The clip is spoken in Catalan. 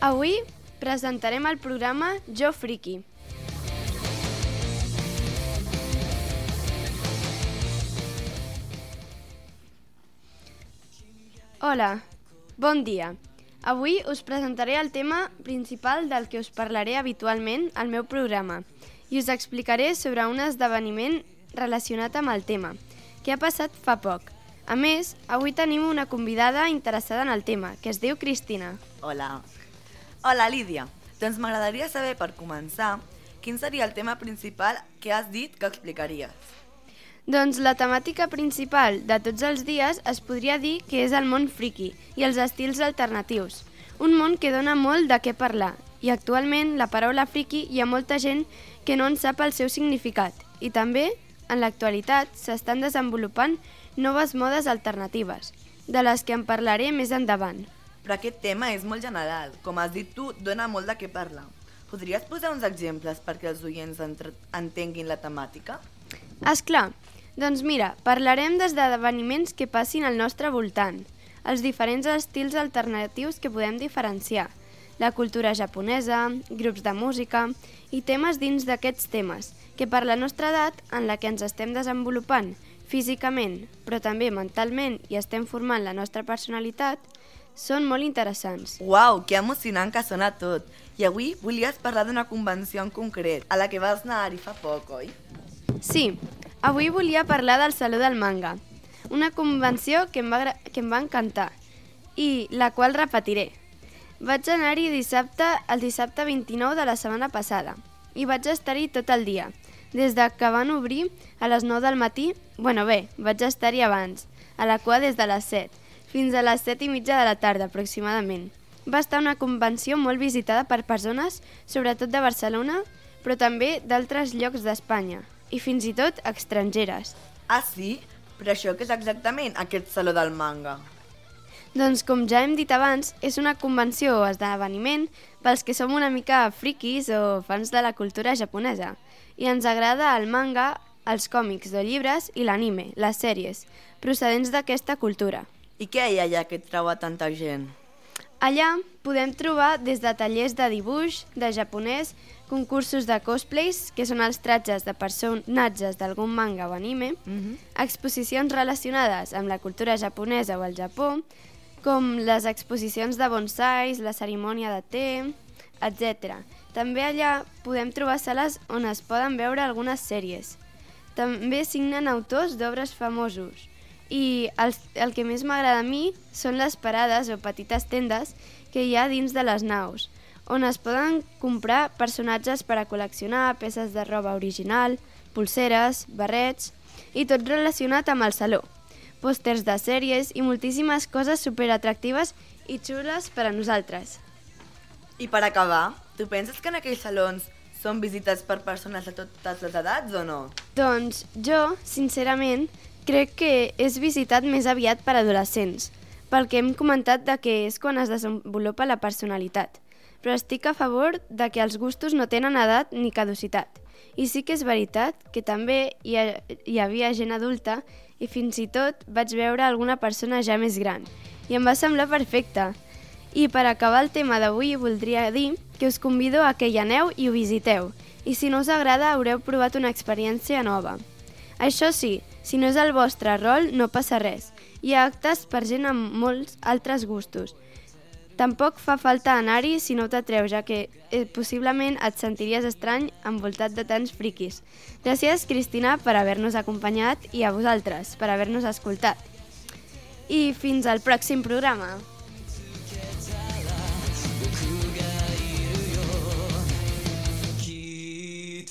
Avui presentarem el programa Jo Friki. Hola, bon dia. Avui us presentaré el tema principal del que us parlaré habitualment al meu programa i us explicaré sobre un esdeveniment relacionat amb el tema, que ha passat fa poc. A més, avui tenim una convidada interessada en el tema, que es diu Cristina. Hola. Hola, Lídia. Doncs m'agradaria saber, per començar, quin seria el tema principal que has dit que explicaries. Doncs la temàtica principal de tots els dies es podria dir que és el món friki i els estils alternatius. Un món que dona molt de què parlar i actualment la paraula friki hi ha molta gent que no en sap el seu significat i també, en l'actualitat, s'estan desenvolupant noves modes alternatives, de les que en parlaré més endavant. Però aquest tema és molt general. Com has dit tu, dona molt de què parlar. Podries posar uns exemples perquè els oients entenguin la temàtica? És clar. Doncs mira, parlarem d'esdeveniments que passin al nostre voltant, els diferents estils alternatius que podem diferenciar, la cultura japonesa, grups de música i temes dins d'aquests temes, que per la nostra edat, en la que ens estem desenvolupant físicament, però també mentalment i estem formant la nostra personalitat, són molt interessants. Uau, que emocionant que sona tot. I avui volies parlar d'una convenció en concret, a la que vas anar-hi fa poc, oi? Sí, avui volia parlar del Saló del Manga, una convenció que em va, que em va encantar i la qual repetiré. Vaig anar-hi dissabte, el dissabte 29 de la setmana passada i vaig estar-hi tot el dia, des de que van obrir a les 9 del matí, bueno bé, vaig estar-hi abans, a la cua des de les 7, fins a les 7 i mitja de la tarda aproximadament. Va estar una convenció molt visitada per persones, sobretot de Barcelona, però també d'altres llocs d'Espanya, i fins i tot estrangeres. Ah, sí? Però això què és exactament aquest Saló del Manga? Doncs com ja hem dit abans, és una convenció o esdeveniment pels que som una mica friquis o fans de la cultura japonesa i ens agrada el manga, els còmics de llibres i l'anime, les sèries, procedents d'aquesta cultura. I què hi ha allà que et trau a tanta gent? Allà podem trobar des de tallers de dibuix, de japonès, concursos de cosplays, que són els tratges de personatges d'algun manga o anime, Mhm. exposicions relacionades amb la cultura japonesa o el Japó, com les exposicions de bonsais, la cerimònia de té, etc. També allà podem trobar sales on es poden veure algunes sèries. També signen autors d'obres famosos. I el, el que més m'agrada a mi són les parades o petites tendes que hi ha dins de les naus, on es poden comprar personatges per a col·leccionar, peces de roba original, pulseres, barrets i tot relacionat amb el saló. Pòsters de sèries i moltíssimes coses superatractives i xules per a nosaltres. I per acabar, tu penses que en aquells salons són visites per persones de totes les edats o no? Doncs jo, sincerament, crec que és visitat més aviat per adolescents, pel que hem comentat de que és quan es desenvolupa la personalitat. Però estic a favor de que els gustos no tenen edat ni caducitat. I sí que és veritat que també hi, ha, hi havia gent adulta i fins i tot vaig veure alguna persona ja més gran. I em va semblar perfecte. I per acabar el tema d'avui voldria dir que us convido a que hi aneu i ho visiteu. I si no us agrada haureu provat una experiència nova. Això sí, si no és el vostre rol, no passa res. Hi ha actes per gent amb molts altres gustos. Tampoc fa falta anar-hi si no t'atreus, ja que eh, possiblement et sentiries estrany envoltat de tants friquis. Gràcies, Cristina, per haver-nos acompanyat i a vosaltres per haver-nos escoltat. I fins al pròxim programa. き